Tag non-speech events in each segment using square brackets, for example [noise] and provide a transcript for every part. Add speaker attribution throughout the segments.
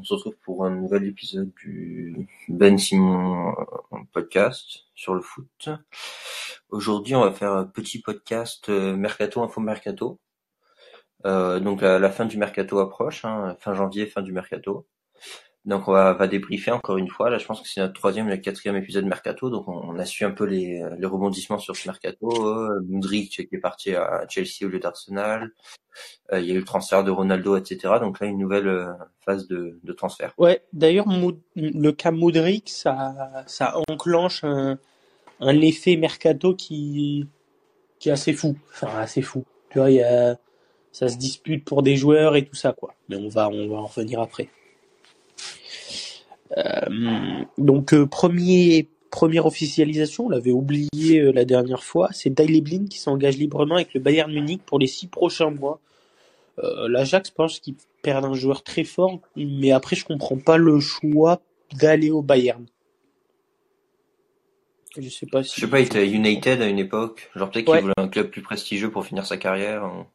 Speaker 1: on se retrouve pour un nouvel épisode du Ben Simon euh, podcast sur le foot. Aujourd'hui, on va faire un petit podcast euh, Mercato Info Mercato. Euh, donc la, la fin du Mercato approche, hein, fin janvier, fin du Mercato. Donc on va, va débriefer encore une fois. Là, je pense que c'est notre troisième et quatrième épisode Mercato, donc on, a su un peu les, les rebondissements sur ce Mercato. Euh, Mudrik qui est parti à Chelsea au lieu d'Arsenal. Euh, il y a eu le transfert de Ronaldo, etc. Donc là, une nouvelle euh, phase de, de transfert.
Speaker 2: Ouais, d'ailleurs, le cas Mudrik, ça, ça enclenche un, un effet Mercato qui, qui est assez fou. Enfin, assez fou. Tu vois, il y a, ça se dispute pour des joueurs et tout ça, quoi. Mais on va, on va en revenir après. Euh, donc euh, premier première officialisation, on l'avait oublié euh, la dernière fois, c'est Daily Blind qui s'engage librement avec le Bayern Munich pour les six prochains mois. Euh, L'Ajax pense qu'ils perdent un joueur très fort, mais après je comprends pas le choix d'aller au Bayern.
Speaker 1: Je sais pas si. Je sais pas, il était United à une époque. Genre peut-être qu'il voulait un club plus prestigieux pour finir sa carrière. Hein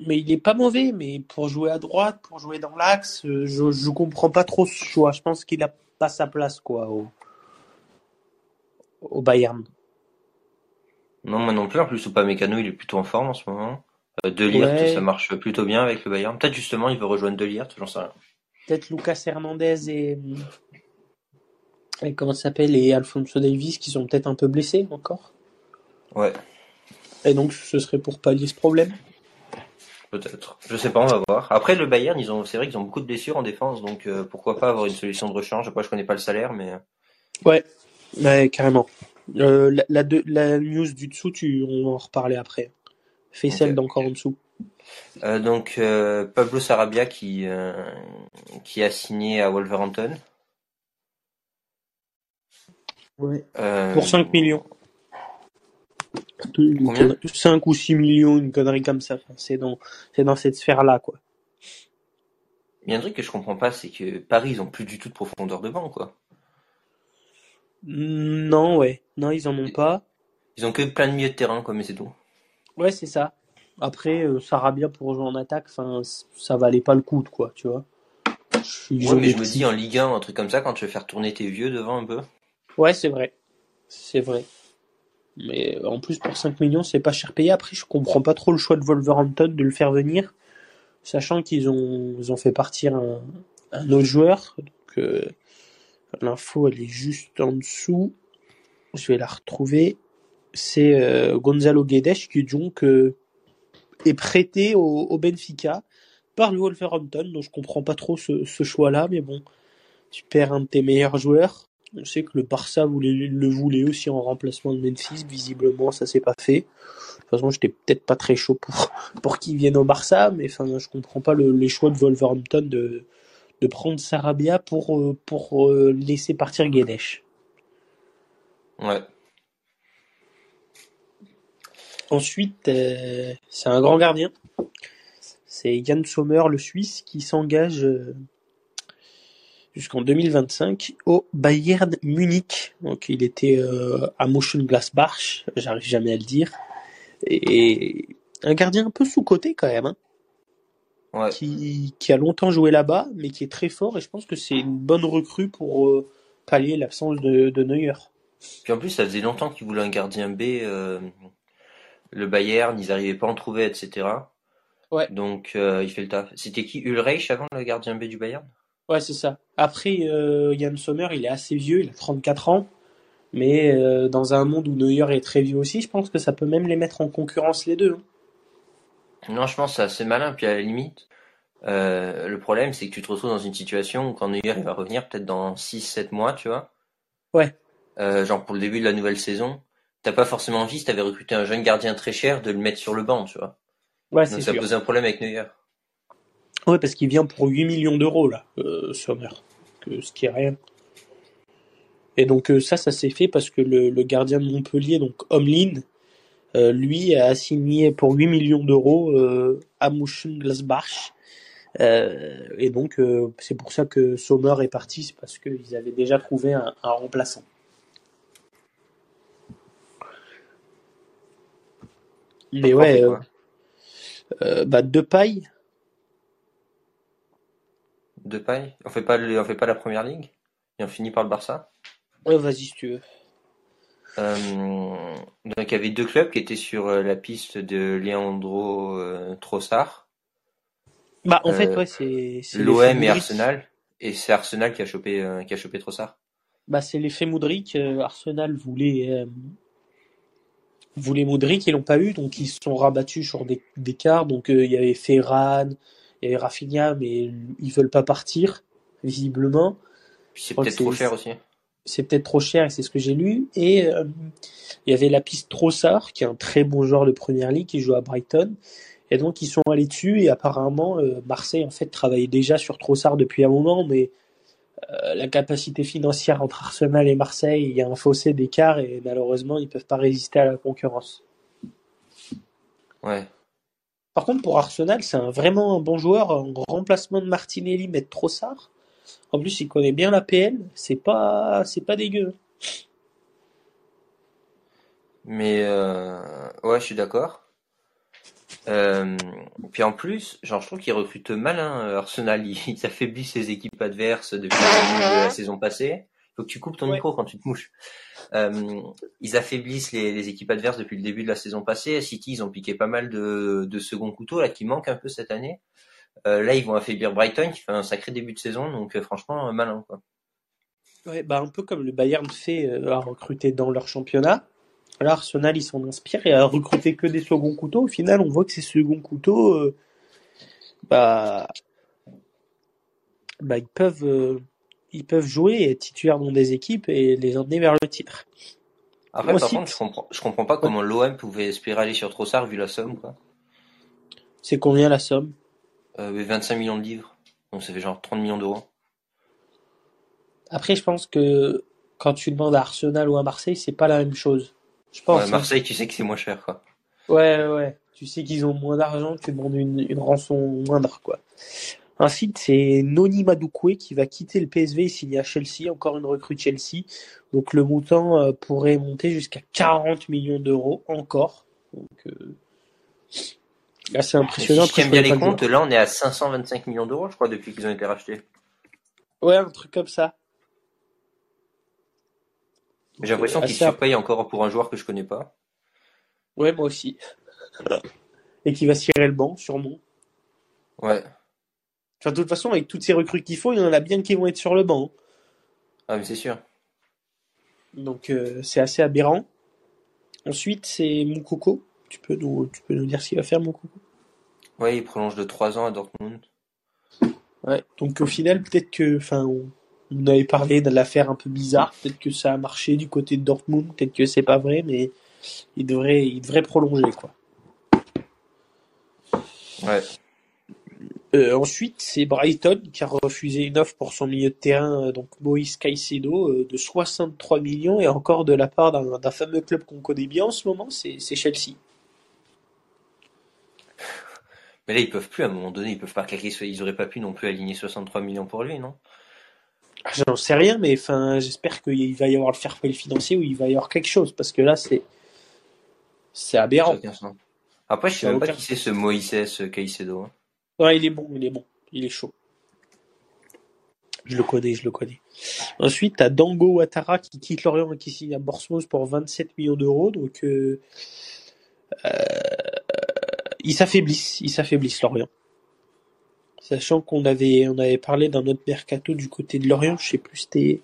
Speaker 2: mais il est pas mauvais, mais pour jouer à droite, pour jouer dans l'axe, euh, je, je comprends pas trop ce choix. Je pense qu'il a pas sa place, quoi, au, au Bayern.
Speaker 1: Non, moi non plus. En plus, Mécano, il est plutôt en forme en ce moment. Euh, de Ligt, ça marche plutôt bien avec le Bayern. Peut-être justement, il veut rejoindre De Ligt, j'en sais rien.
Speaker 2: Peut-être Lucas Hernandez et, et comment ça s'appelle et Alfonso Davis qui sont peut-être un peu blessés encore.
Speaker 1: Ouais.
Speaker 2: Et donc, ce serait pour pallier ce problème.
Speaker 1: Peut-être. Je sais pas, on va voir. Après, le Bayern, ils ont, c'est vrai qu'ils ont beaucoup de blessures en défense, donc euh, pourquoi pas avoir une solution de rechange? Après, je connais pas le salaire, mais.
Speaker 2: Ouais, ouais carrément. Euh, la, la, la, news du dessous, tu, on va en reparler après. Fais celle d'encore en dessous.
Speaker 1: Euh, donc euh, Pablo Sarabia qui euh, qui a signé à Wolverhampton.
Speaker 2: Ouais. Pour 5 millions. Combien 5 ou 6 millions, une connerie comme ça. c'est dans, c'est dans cette sphère-là, quoi.
Speaker 1: Il y a un truc que je comprends pas, c'est que Paris, ils ont plus du tout de profondeur de banc, quoi.
Speaker 2: Non, ouais. Non, ils en ont pas.
Speaker 1: Ils ont que plein de milieux de terrain, quoi, mais c'est tout.
Speaker 2: Ouais, c'est ça. Après, euh, Sarabia pour jouer en attaque, enfin, ça valait pas le coup, quoi, tu vois.
Speaker 1: Je ouais, mais je me dis en Ligue 1, un truc comme ça, quand tu veux faire tourner tes vieux devant un peu.
Speaker 2: Ouais, c'est vrai. C'est vrai. Mais en plus, pour 5 millions, c'est pas cher payé. Après, je comprends pas trop le choix de Wolverhampton de le faire venir, sachant qu'ils ont, ils ont fait partir un, autre joueur. Donc, euh, l'info, elle est juste en dessous. Je vais la retrouver. C'est euh, Gonzalo Guedes qui donc euh, est prêté au, au, Benfica par le Wolverhampton. Donc, je comprends pas trop ce, ce choix-là, mais bon, tu perds un de tes meilleurs joueurs. On sait que le Barça voulait, le voulait aussi en remplacement de Memphis. Visiblement, ça s'est pas fait. De toute façon, j'étais peut-être pas très chaud pour, [laughs] pour qu'il vienne au Barça, mais enfin, je comprends pas le, les choix de Wolverhampton de, de prendre Sarabia pour, euh, pour euh, laisser partir Guedes.
Speaker 1: Ouais.
Speaker 2: Ensuite, euh, c'est un grand gardien. C'est Jan Sommer, le Suisse, qui s'engage jusqu'en 2025 au Bayern Munich. Donc il était euh, à Mönchengladbach, j'arrive jamais à le dire. Et un gardien un peu sous-coté quand même. Hein.
Speaker 1: Ouais.
Speaker 2: Qui, qui, a longtemps joué là-bas, mais qui est très fort. Et je pense que c'est une bonne recrue pour euh, pallier l'absence de, de Neuer.
Speaker 1: Puis en plus, ça faisait longtemps qu'ils voulaient un gardien B. Euh, le Bayern, ils n'arrivaient pas à en trouver, etc.
Speaker 2: Ouais.
Speaker 1: Donc euh, il fait le taf. C'était qui Ulreich avant le gardien B du Bayern?
Speaker 2: Ouais, c'est ça. Après, euh, Yann Sommer, il est assez vieux, il a 34 ans. Mais euh, dans un monde où Neuer est très vieux aussi, je pense que ça peut même les mettre en concurrence les deux.
Speaker 1: Hein. Non, je pense que c'est assez malin. Puis à la limite, euh, le problème, c'est que tu te retrouves dans une situation où quand Neuer il va revenir, peut-être dans 6-7 mois, tu vois.
Speaker 2: Ouais.
Speaker 1: Euh, genre pour le début de la nouvelle saison, t'as pas forcément envie, si t'avais recruté un jeune gardien très cher, de le mettre sur le banc, tu vois.
Speaker 2: Ouais, c'est
Speaker 1: ça pose un problème avec Neuer.
Speaker 2: Ouais, parce qu'il vient pour 8 millions d'euros, là, euh, Sommer. Que, ce qui est rien. Et donc, euh, ça, ça s'est fait parce que le, le, gardien de Montpellier, donc Omlin, euh, lui, a signé pour 8 millions d'euros euh, à Mönchengladbach. Euh, et donc, euh, c'est pour ça que Sommer est parti, c'est parce qu'ils avaient déjà trouvé un, un remplaçant. Mais ouais, euh, bah, pailles
Speaker 1: de paille. On fait pas on fait pas la première ligue et on finit par le Barça.
Speaker 2: Ouais, vas-y si tu veux.
Speaker 1: Euh, donc il y avait deux clubs qui étaient sur euh, la piste de Leandro euh, Trossard,
Speaker 2: Bah, en fait,
Speaker 1: Euh,
Speaker 2: ouais, c'est
Speaker 1: l'OM et. Arsenal. Et c'est Arsenal qui a chopé qui a chopé Trossard.
Speaker 2: Bah, c'est l'effet Moudric. Arsenal voulait voulait Moudric, ils l'ont pas eu, donc ils se sont rabattus sur des, des quarts. Donc euh, il y avait Ferran, il y avait Rafinha, mais ils veulent pas partir visiblement.
Speaker 1: Puis c'est peut-être trop cher aussi.
Speaker 2: c'est peut-être trop cher et c'est ce que j'ai lu. Et euh, il y avait la piste Trossard, qui est un très bon joueur de première ligue, qui joue à Brighton. Et donc ils sont allés dessus et apparemment euh, Marseille en fait travaillait déjà sur Trossard depuis un moment, mais euh, la capacité financière entre Arsenal et Marseille, il y a un fossé d'écart et malheureusement ils peuvent pas résister à la concurrence.
Speaker 1: Ouais.
Speaker 2: Par contre pour Arsenal c'est un, vraiment un bon joueur en remplacement de Martinelli, mettre Trossard. En plus il connaît bien la PL, c'est pas c'est pas dégueu.
Speaker 1: Mais euh, ouais, je suis d'accord. Euh, puis en plus, genre, je trouve qu'ils recrutent mal, hein, Arsenal. [laughs] Ils affaiblissent les équipes adverses depuis la saison passée. Faut que tu coupes ton
Speaker 2: Ouais.
Speaker 1: micro quand tu te mouches. Euh, ils affaiblissent les, les équipes adverses depuis le début de la saison passée. À City, ils ont piqué pas mal de, de second couteau là qui manquent un peu cette année. Euh, là, ils vont affaiblir Brighton qui fait un sacré début de saison, donc euh, franchement malin quoi.
Speaker 2: Ouais, bah un peu comme le Bayern fait à recruter dans leur championnat. Là, Arsenal, ils s'en inspirent et à recruter que des seconds couteaux. Au final, on voit que ces seconds couteaux, bah, bah, ils peuvent, ils peuvent jouer et être titulaires dans des équipes et les emmener vers le titre.
Speaker 1: Après, par contre, je comprends, je comprends pas comment l'OM pouvait espérer aller sur Trossard vu la somme quoi.
Speaker 2: C'est combien la somme?
Speaker 1: Euh, 25 millions de livres, donc ça fait genre 30 millions d'euros.
Speaker 2: Après, je pense que quand tu demandes à Arsenal ou à Marseille, c'est pas la même chose. Je pense.
Speaker 1: Ouais,
Speaker 2: hein.
Speaker 1: Marseille, tu sais que c'est moins cher quoi.
Speaker 2: Ouais, ouais, ouais. Tu sais qu'ils ont moins d'argent, tu demandes une, une rançon moindre, quoi. Ensuite, c'est Noni Maduekwe qui va quitter le PSV et signer à Chelsea, encore une recrue Chelsea. Donc le montant euh, pourrait monter jusqu'à 40 millions d'euros encore. Donc euh, là, c'est impressionnant.
Speaker 1: si je bien les comptes, là on est à 525 millions d'euros, je crois, depuis qu'ils ont été rachetés.
Speaker 2: Ouais, un truc comme ça.
Speaker 1: J'ai l'impression qu'ils
Speaker 2: assez
Speaker 1: surpayent encore pour un joueur que je connais pas.
Speaker 2: Ouais, moi aussi. [laughs] Et qui va cirer le banc, sûrement.
Speaker 1: Ouais.
Speaker 2: Enfin, de toute façon, avec toutes ces recrues qu'il faut, il y en a bien qui vont être sur le banc.
Speaker 1: Ah, mais c'est sûr.
Speaker 2: Donc euh, c'est assez aberrant. Ensuite, c'est Moukoko. Tu peux nous, tu peux nous dire ce qu'il va faire, Moukoko?
Speaker 1: Ouais, il prolonge de 3 ans à Dortmund.
Speaker 2: Ouais. Donc au final, peut-être que, enfin, on, on avait parlé de l'affaire un peu bizarre. Peut-être que ça a marché du côté de Dortmund. Peut-être que c'est pas vrai, mais il devrait, il devrait prolonger quoi.
Speaker 1: Ouais.
Speaker 2: Euh, ensuite, c'est Brighton qui a refusé une offre pour son milieu de terrain, euh, donc Moïse Caicedo, euh, de 63 millions et encore de la part d'un fameux club qu'on connaît bien en ce moment, c'est Chelsea.
Speaker 1: Mais là, ils peuvent plus, à un moment donné, ils peuvent pas claquer, ils auraient pas pu non plus aligner 63 millions pour lui, non?
Speaker 2: Ah, J'en sais rien, mais enfin, j'espère qu'il va y avoir le fair play financier ou il va y avoir quelque chose parce que là, c'est c'est aberrant.
Speaker 1: Après, je sais même pas qui c'est ce Moïse Caicedo. hein.
Speaker 2: Il est bon, il est bon, il est chaud. Je le connais, je le connais. Ensuite, t'as Dango Ouattara qui quitte Lorient et qui signe à Bournemouth pour 27 millions d'euros. Donc, euh, euh, ils s'affaiblissent, ils s'affaiblissent Lorient. Sachant qu'on avait, on avait parlé d'un autre mercato du côté de Lorient, je sais plus, c'était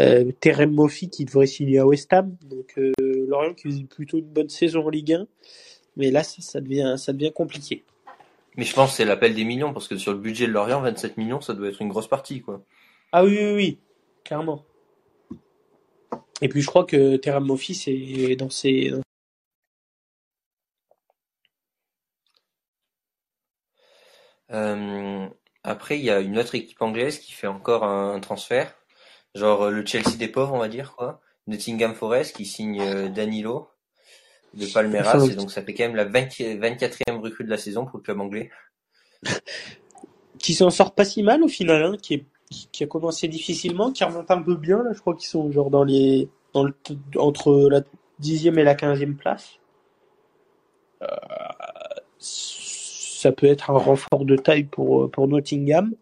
Speaker 2: euh, Terem Moffi qui devrait signer à West Ham. Donc, euh, Lorient qui faisait plutôt une bonne saison en Ligue 1. Mais là, ça devient compliqué.
Speaker 1: Mais je pense que c'est l'appel des millions, parce que sur le budget de Lorient, 27 millions, ça doit être une grosse partie, quoi.
Speaker 2: Ah oui, oui, oui, clairement. Et puis je crois que Terram Moffi, c'est dans ses.
Speaker 1: Euh, après, il y a une autre équipe anglaise qui fait encore un, un transfert. Genre euh, le Chelsea des pauvres, on va dire, quoi. Nottingham Forest qui signe euh, Danilo de Palmeiras.
Speaker 2: Enfin,
Speaker 1: Et donc ça fait quand même la 20 24e recrue de la saison pour le club anglais. [laughs]
Speaker 2: Qui s'en sort pas si mal au final, hein, qui, est- qui- qui a commencé difficilement, qui remonte un peu bien, là. Je crois qu'ils sont genre dans les. Dans le, entre la dixième et la quinzième place. Euh, ça peut être un renfort de taille pour, pour Nottingham.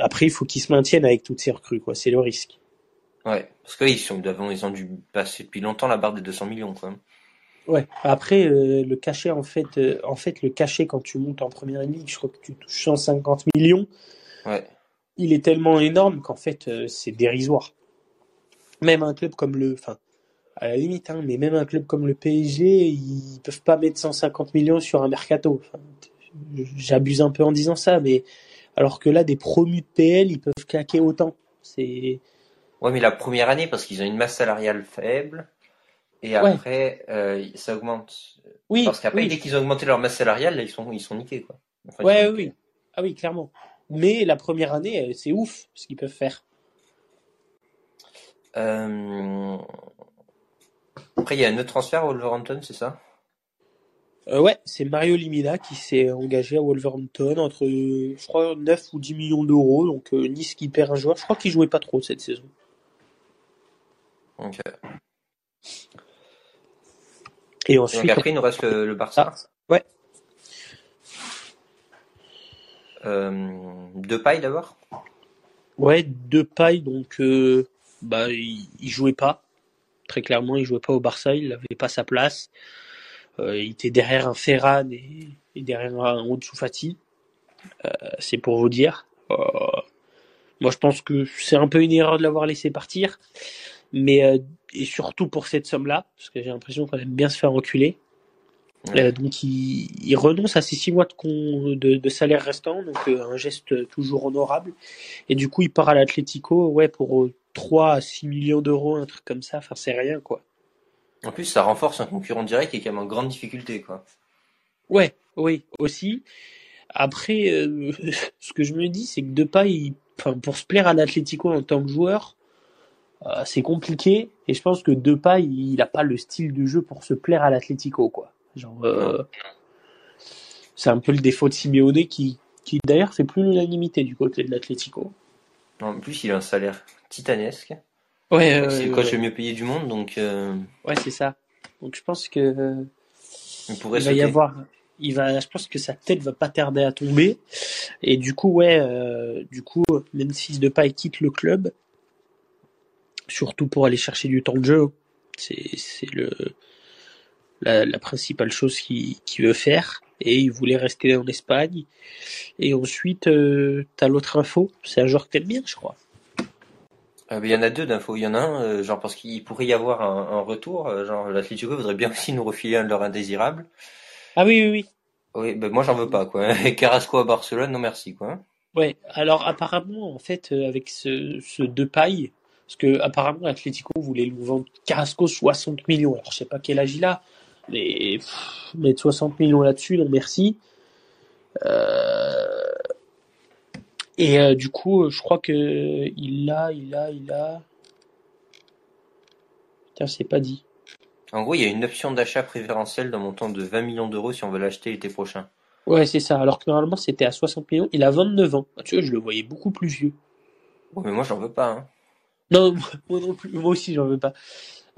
Speaker 2: après, il faut qu'ils se maintiennent avec toutes ces recrues, quoi. C'est le risque.
Speaker 1: Ouais, parce qu'ils sont, ils ont dû passer depuis longtemps la barre des 200 millions, quoi.
Speaker 2: Ouais. Après, euh, le cachet, en fait, euh, en fait, le cachet quand tu montes en première ligue, je crois que tu touches 150 millions.
Speaker 1: Ouais.
Speaker 2: Il est tellement énorme qu'en fait, euh, c'est dérisoire. Même un club comme le, enfin, à la limite, hein, mais même un club comme le PSG, ils peuvent pas mettre 150 millions sur un mercato. Enfin, J'abuse un peu en disant ça, mais alors que là, des promus de PL, ils peuvent claquer autant. C'est.
Speaker 1: Ouais, mais la première année, parce qu'ils ont une masse salariale faible. Et après, euh, ça augmente.
Speaker 2: Oui.
Speaker 1: Parce qu'après, dès qu'ils ont augmenté leur masse salariale, là, ils sont, ils sont niqués, quoi.
Speaker 2: ouais, oui. Ah oui, clairement. Mais la première année, euh, c'est ouf ce qu'ils peuvent faire.
Speaker 1: Euh... Après, il y a un autre transfert à Wolverhampton, c'est ça?
Speaker 2: Euh, Ouais, c'est Mario Limina qui s'est engagé à Wolverhampton entre, je crois, 9 ou 10 millions d'euros. Donc Nice qui perd un joueur. Je crois qu'il jouait pas trop cette saison.
Speaker 1: Ok.
Speaker 2: Et ensuite.
Speaker 1: après, il nous reste le, Barça.
Speaker 2: Ah, ouais.
Speaker 1: Euh, deux pailles d'abord?
Speaker 2: Ouais, deux pailles, donc euh, bah, il, jouait pas. Très clairement, il jouait pas au Barça, il n'avait pas sa place. Euh, il était derrière un Ferran et, derrière un Otsu Fati. C'est pour vous dire. moi, je pense que c'est un peu une erreur de l'avoir laissé partir. Mais et surtout pour cette somme-là, parce que j'ai l'impression qu'on aime bien se faire reculer. Euh, donc il, renonce à ses six mois de, de, salaire restant, donc euh, un geste toujours honorable. Et du coup, il part à l'Atlético, ouais, pour 3 euh, à 6 millions d'euros, un truc comme ça. Enfin, c'est rien, quoi.
Speaker 1: En plus, ça renforce un concurrent direct qui est quand même en grande difficulté, quoi.
Speaker 2: Ouais, oui, aussi. Après, [laughs] ce que je me dis, c'est que Depay, enfin, pour se plaire à l'Atlético en tant que joueur, c'est compliqué. Et je pense que Depay, il n'a pas le style de jeu pour se plaire à l'Atlético, quoi. Genre, euh, c'est un peu le défaut de Simeone qui, qui d'ailleurs fait plus l'unanimité du côté de l'Atlético.
Speaker 1: En plus, il a un salaire titanesque.
Speaker 2: Ouais,
Speaker 1: c'est le coach le mieux payé du monde, donc. Euh,
Speaker 2: ouais, c'est ça. Donc je pense que
Speaker 1: il pourrait
Speaker 2: va y avoir. Il va, je pense que sa tête va pas tarder à tomber. Et du coup, ouais, euh, du coup, même si de pas quitte le club, surtout pour aller chercher du temps de jeu, c'est le la, principale chose qu'il veut faire. Et il voulait rester en Espagne. Et ensuite, euh, t'as l'autre info. C'est un joueur que t'aimes bien, je crois.
Speaker 1: Euh, il y en a deux d'infos. Il y en a un, euh, genre parce qu'il pourrait y avoir un, retour. genre l'Atlético voudrait bien aussi nous refiler un de leurs indésirables.
Speaker 2: Ah oui, oui, oui.
Speaker 1: Oui, ben moi j'en veux pas, quoi. [laughs] Carrasco à Barcelone, non merci, quoi.
Speaker 2: Ouais, alors apparemment, en fait, avec ce, ce deux pailles, parce que apparemment Atlético voulait lui vendre Carrasco 60 millions. Alors je sais pas quel âge il a, mais mettre 60 millions là-dessus, non merci. Euh, et euh, du coup, je crois que il a, il a, il a. Putain, c'est pas dit.
Speaker 1: En gros, il y a une option d'achat préférentielle d'un montant de 20 millions d'euros si on veut l'acheter l'été prochain.
Speaker 2: Ouais, c'est ça. Alors que normalement, c'était à 60 millions. Il a 29 ans. Tu vois, je le voyais beaucoup plus vieux.
Speaker 1: Ouais, mais moi, j'en veux pas. Hein.
Speaker 2: Non, [laughs] moi non plus. Moi aussi, j'en veux pas.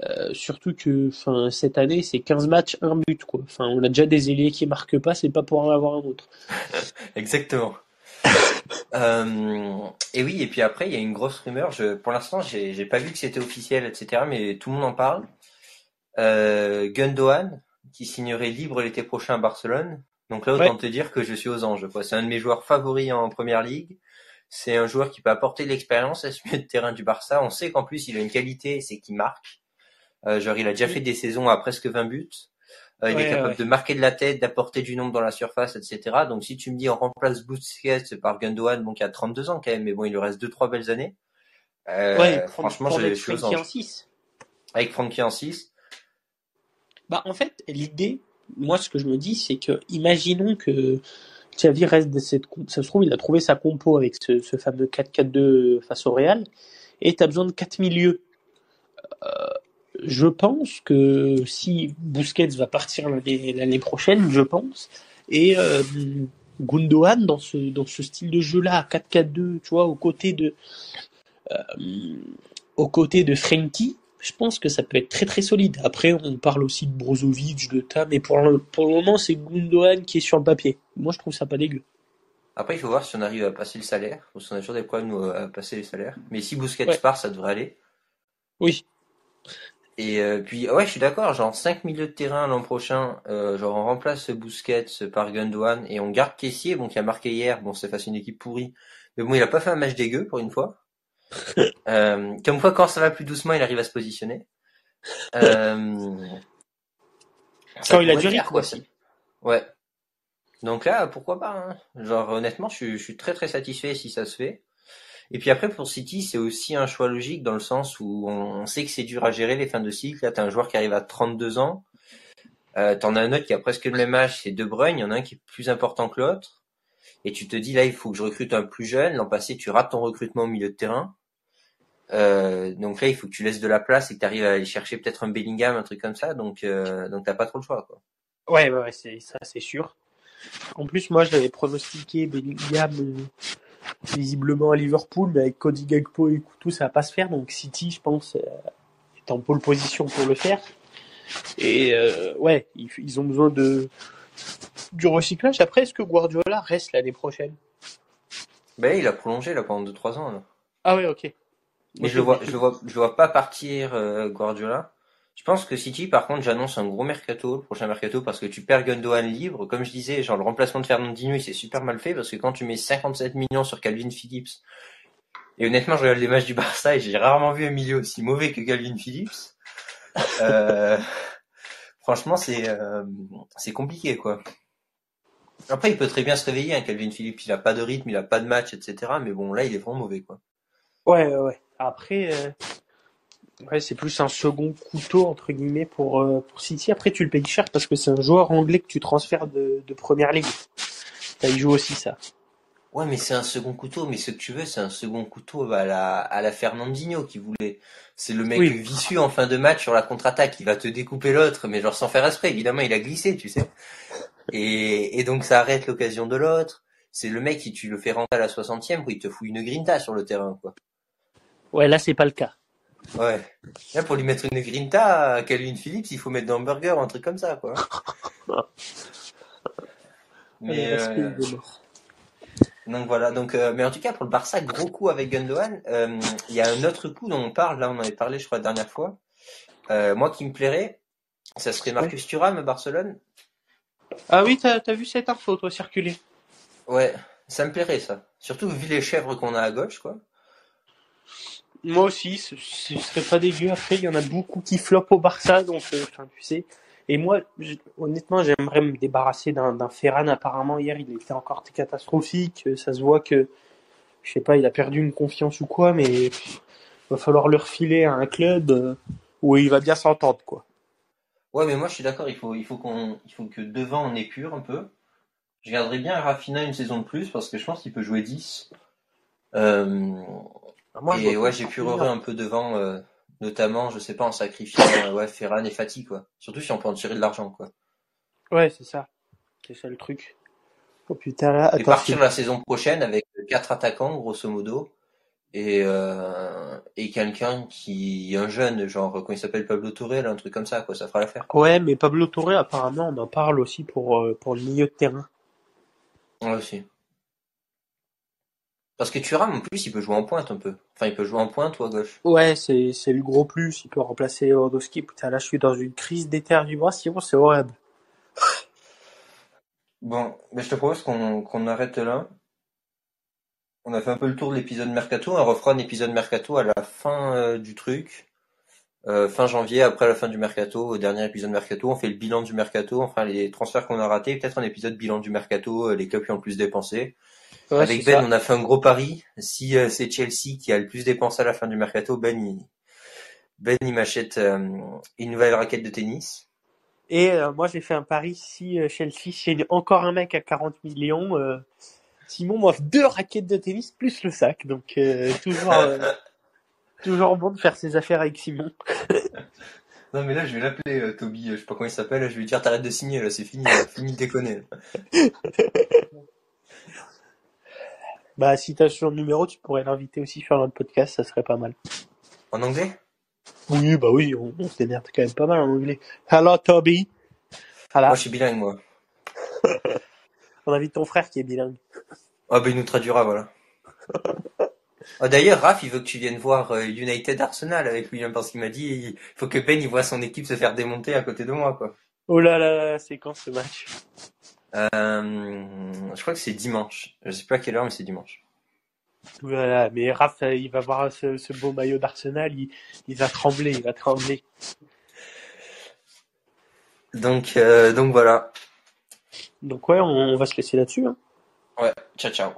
Speaker 2: Euh, surtout que enfin cette année c'est 15 matchs un but quoi. Enfin on a déjà des ailiers qui marquent pas, c'est pas pour en avoir un autre. [laughs]
Speaker 1: Exactement. [laughs] euh, et oui et puis après il y a une grosse rumeur. Je, pour l'instant j'ai j'ai pas vu que c'était officiel etc. Mais tout le monde en parle. Euh, Gundogan qui signerait libre l'été prochain à Barcelone. Donc là autant te dire que je suis aux anges. C'est un de mes joueurs favoris en première ligue. C'est un joueur qui peut apporter de l'expérience à ce milieu de terrain du Barça. On sait qu'en plus il a une qualité, c'est qu'il marque. Euh, genre, il a déjà fait des saisons à presque 20 buts. Euh, il est capable de marquer de la tête, d'apporter du nombre dans la surface, etc. Donc, si tu me dis on remplace Busquets par Gundogan, bon, qui a 32 ans quand même, mais bon, il lui reste deux trois belles années.
Speaker 2: Euh, ouais, franchement, j'ai Francky en 6.
Speaker 1: Avec Francky en 6.
Speaker 2: Bah, en fait, l'idée, moi, ce que je me dis, c'est que, imaginons que Xavi reste de ça se trouve, il a trouvé sa compo avec ce, fameux 4-4-2 face au Real, et tu as besoin de quatre milieux. Euh, je pense que si Busquets va partir l'année prochaine, je pense, et euh, Gundogan dans ce dans ce style de jeu là, 4-4-2, tu vois, aux côtés de euh, aux de Frenkie, je pense que ça peut être très très solide. Après, on parle aussi de Brozovic, de Tam, mais pour le, pour le moment, c'est Gundogan qui est sur le papier. Moi, je trouve ça pas dégueu.
Speaker 1: Après, il faut voir si on arrive à passer le salaire, parce qu'on a toujours des problèmes à passer les salaires. Mais si Busquets
Speaker 2: Ouais.
Speaker 1: part, ça devrait aller.
Speaker 2: Oui.
Speaker 1: Et euh, puis, ouais, je suis d'accord, genre 5 milieux de terrain l'an prochain, euh, genre on remplace Busquets par Gundogan et on garde Caissier, bon, qui a marqué hier, bon, c'est face à une équipe pourrie. Mais bon, il a pas fait un match dégueu pour une fois. Euh, comme quoi, quand ça va plus doucement, il arrive à se positionner. Euh,
Speaker 2: Quand il a du rythme
Speaker 1: quoi, ça. Ouais. Donc là, pourquoi pas hein. Genre honnêtement, je suis, je suis très très satisfait si ça se fait. Et puis après pour City, c'est aussi un choix logique dans le sens où on, on sait que c'est dur à gérer les fins de cycle. Là, t'as un joueur qui arrive à 32 ans. Euh, T'en as un autre qui a presque le même âge, c'est De Bruyne. Il y en a un qui est plus important que l'autre. Et tu te dis là, il faut que je recrute un plus jeune. L'an passé, tu rates ton recrutement au milieu de terrain. Euh, donc là, il faut que tu laisses de la place et que tu arrives à aller chercher peut-être un Bellingham, un truc comme ça. Donc, euh, donc t'as pas trop le choix.
Speaker 2: Ouais, c'est ça, c'est sûr. En plus, moi, j'avais pronostiqué Bellingham euh, visiblement à Liverpool, mais avec Cody Gagpo et tout, ça va pas se faire. Donc City, je pense, euh, est en pole position pour le faire. Et ouais, ils ont besoin de du recyclage. Après, est-ce que Guardiola reste l'année prochaine?
Speaker 1: Ben, il a prolongé là pendant 2-3 ans. Là.
Speaker 2: Ah ouais, ok.
Speaker 1: Mais je le vois, je le vois, je le vois pas partir euh, Guardiola. Je pense que City, par contre, j'annonce un gros mercato, le prochain mercato, parce que tu perds Gundogan libre. Comme je disais, genre le remplacement de Fernandinho, il s'est super mal fait, parce que quand tu mets 57 millions sur Calvin Phillips, et honnêtement, je regarde les matchs du Barça et j'ai rarement vu un milieu aussi mauvais que Calvin Phillips. Euh, [laughs] franchement, c'est euh, c'est compliqué, quoi. Après, il peut très bien se réveiller, hein, Calvin Phillips. Il a pas de rythme, il a pas de match, etc. Mais bon, là, il est vraiment mauvais, quoi.
Speaker 2: Ouais, ouais, ouais. Après, euh, c'est plus un second couteau, entre guillemets, pour, euh, pour City. Après, tu le payes cher parce que c'est un joueur anglais que tu transfères de, de première ligue. Il joue aussi ça.
Speaker 1: Ouais, mais c'est un second couteau, mais ce que tu veux, c'est un second couteau à la, à la Fernandinho qui voulait. C'est le mec
Speaker 2: Oui.
Speaker 1: vicieux en fin de match sur la contre-attaque, il va te découper l'autre, mais genre sans faire exprès, évidemment, il a glissé, tu sais. Et, et donc ça arrête l'occasion de l'autre. C'est le mec qui tu le fais rentrer à la 60e, où il te fout une grinta sur le terrain, quoi.
Speaker 2: Ouais, là, c'est pas le cas.
Speaker 1: Ouais. Là, pour lui mettre une grinta à Calvin Phillips, il faut mettre dans un burger un truc comme ça, quoi. [laughs] Mais, euh,
Speaker 2: mort?
Speaker 1: Donc voilà, donc euh, mais en tout cas pour le Barça, gros coup avec Gundogan. Euh, Il y a un autre coup dont on parle, là on en avait parlé je crois la dernière fois. Euh, moi qui me plairait, ça serait Marcus Thuram à Barcelone.
Speaker 2: Ah oui, t'as as vu cette info, toi, circuler?
Speaker 1: Ouais, ça me plairait ça. Surtout vu les chèvres qu'on a à gauche quoi.
Speaker 2: Moi aussi, ce, ce serait pas dégueu. Après, il y en a beaucoup qui flopent au Barça, donc, tu sais. Et moi, honnêtement, j'aimerais me débarrasser d'un Ferran. Apparemment, hier, il était encore catastrophique. Euh, Ça se voit que, je sais pas, il a perdu une confiance ou quoi, mais pff, va falloir le refiler à un club euh, où il va bien s'entendre, quoi.
Speaker 1: Ouais mais moi je suis d'accord, il faut il faut qu'on il faut que devant on épure un peu. Je garderais bien Rafinha une saison de plus parce que je pense qu'il peut jouer 10. Euh,
Speaker 2: Moi, je
Speaker 1: et ouais, j'épurerai un peu devant, euh, notamment, je sais pas, en sacrifiant euh, ouais, Ferran et Fati, quoi. Surtout si on peut en tirer de l'argent, quoi.
Speaker 2: Ouais, c'est ça. C'est ça le truc. Oh putain, là,
Speaker 1: Et partir la saison prochaine avec quatre attaquants, grosso modo, et, euh, et quelqu'un qui, un jeune, genre, comment il s'appelle, Pablo Torre, un truc comme ça, quoi, ça fera l'affaire.
Speaker 2: Ouais, mais Pablo Torre, apparemment, on en parle aussi pour, euh, pour le milieu de terrain.
Speaker 1: Ouais, aussi. Parce que Thuram, en plus, il peut jouer en pointe un peu. Enfin, il peut jouer en pointe ou à gauche.
Speaker 2: Ouais, c'est, c'est le gros plus. Il peut remplacer Lewandowski. Putain, là, je suis dans une crise d'éternuement. c'est horrible.
Speaker 1: Bon, mais je te propose qu'on qu'on arrête là. On a fait un peu le tour de l'épisode Mercato. On refera un épisode Mercato à la fin euh, du truc. Euh, fin janvier, après la fin du Mercato, au dernier épisode Mercato, on fait le bilan du Mercato, enfin les transferts qu'on a ratés, peut-être un épisode bilan du Mercato, euh, les clubs qui ont le plus dépensé.
Speaker 2: Ouais,
Speaker 1: Avec
Speaker 2: c'est
Speaker 1: Ben,
Speaker 2: ça.
Speaker 1: on a fait un gros pari. Si euh, c'est Chelsea qui a le plus dépensé à la fin du Mercato, Ben il, ben, il m'achète euh, une nouvelle raquette de tennis.
Speaker 2: Et moi, j'ai fait un pari. Si Chelsea signe encore un mec à 40 millions, Simon m'offre deux raquettes de tennis plus le sac. Donc, toujours, [laughs] toujours bon de faire ses affaires avec Simon. [laughs]
Speaker 1: Non mais là je vais l'appeler euh, Toby, euh, je sais pas comment il s'appelle, je vais lui dire t'arrêtes de signer là, c'est fini, là, fini de déconner. là. [laughs]
Speaker 2: Bah, si t'as son numéro, tu pourrais l'inviter aussi sur notre podcast. Ça serait pas mal.
Speaker 1: En anglais?
Speaker 2: Oui, bah oui, on, on se démerde quand même pas mal en anglais. Hello, Toby. Voilà.
Speaker 1: Moi je suis bilingue moi. [laughs]
Speaker 2: On invite ton frère qui est bilingue.
Speaker 1: Ah ben il nous traduira, voilà. Ah, D'ailleurs, Raph, il veut que tu viennes voir euh, United Arsenal avec lui, hein, parce qu'il m'a dit il faut que Ben il voit son équipe se faire démonter à côté de moi, quoi.
Speaker 2: Oh là là c'est quand ce match?
Speaker 1: Euh, je crois que c'est dimanche. Je sais pas à quelle heure, mais c'est dimanche.
Speaker 2: Voilà, mais Raph, euh, il va voir ce, ce beau maillot d'Arsenal, il, il va trembler, il va trembler.
Speaker 1: Donc, euh, donc voilà.
Speaker 2: Donc ouais, on, on va se laisser là-dessus. Hein.
Speaker 1: Ouais, ciao ciao.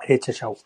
Speaker 2: Allez, ciao ciao.